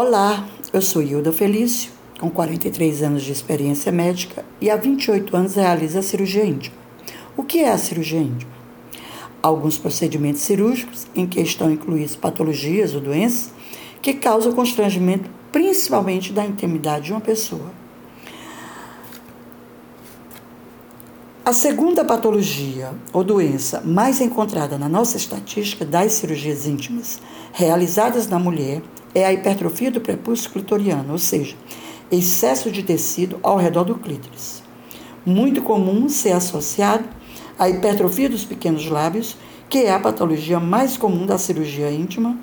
Olá, eu sou Hilda Felício, com 43 anos de experiência médica e há 28 anos realizo a cirurgia íntima. O que é a cirurgia íntima? Alguns procedimentos cirúrgicos em que estão incluídas patologias ou doenças que causam constrangimento principalmente da intimidade de uma pessoa. A segunda patologia ou doença mais encontrada na nossa estatística das cirurgias íntimas realizadas na mulher é a hipertrofia do prepúcio clitoriano, ou seja, excesso de tecido ao redor do clítoris. Muito comum ser associado à hipertrofia dos pequenos lábios, que é a patologia mais comum da cirurgia íntima.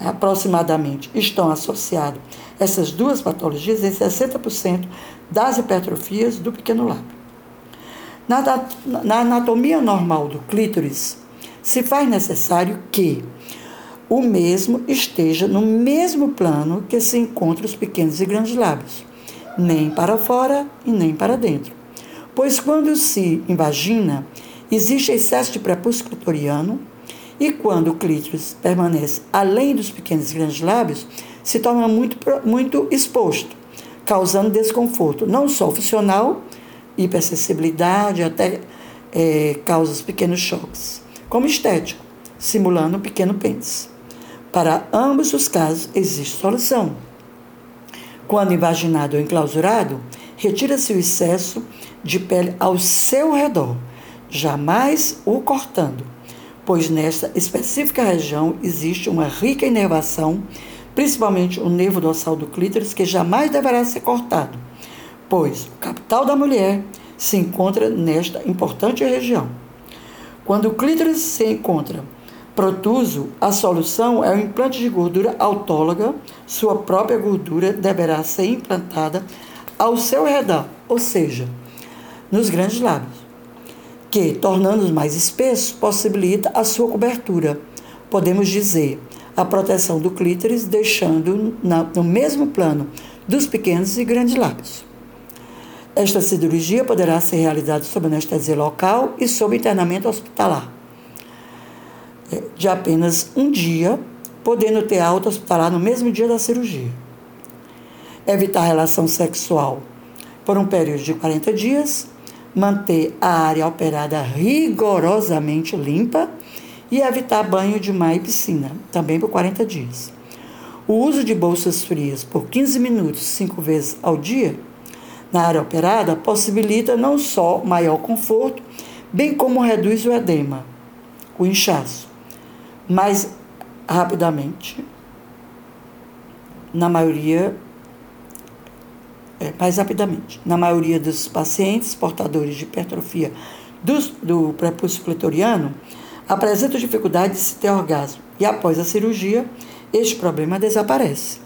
Aproximadamente estão associadas essas duas patologias em 60% das hipertrofias do pequeno lábio. Na anatomia normal do clítoris, se faz necessário que o mesmo esteja no mesmo plano que se encontram os pequenos e grandes lábios, nem para fora e nem para dentro. Pois quando se invagina, existe excesso de prepúcio clitoriano, e quando o clítoris permanece além dos pequenos e grandes lábios, se torna muito, muito exposto, causando desconforto, não só funcional, hipersensibilidade, até é, causa pequenos choques, como estético, simulando um pequeno pênis. Para ambos os casos, existe solução. Quando invaginado ou enclausurado, retira-se o excesso de pele ao seu redor, jamais o cortando, pois nesta específica região existe uma rica inervação, principalmente o nervo dorsal do clítoris, que jamais deverá ser cortado, pois o capital da mulher se encontra nesta importante região. Quando o clítoris se encontra protuso, a solução é o implante de gordura autóloga. Sua própria gordura deverá ser implantada ao seu redor, ou seja, nos grandes lábios, que, tornando-os mais espessos, possibilita a sua cobertura. Podemos dizer, a proteção do clítoris, deixando no mesmo plano dos pequenos e grandes lábios. Esta cirurgia poderá ser realizada sob anestesia local e sob internamento hospitalar de apenas um dia, podendo ter alta hospitalar no mesmo dia da cirurgia. Evitar relação sexual por um período de 40 dias, manter a área operada rigorosamente limpa e evitar banho de mar e piscina, também por 40 dias. O uso de bolsas frias por 15 minutos, cinco vezes ao dia, na área operada, possibilita não só maior conforto, bem como reduz o edema, o inchaço mais rapidamente, na maioria, é, mais rapidamente. Na maioria dos pacientes portadores de hipertrofia do, do prepúcio clitoriano, apresentam dificuldade de se ter orgasmo e após a cirurgia, este problema desaparece.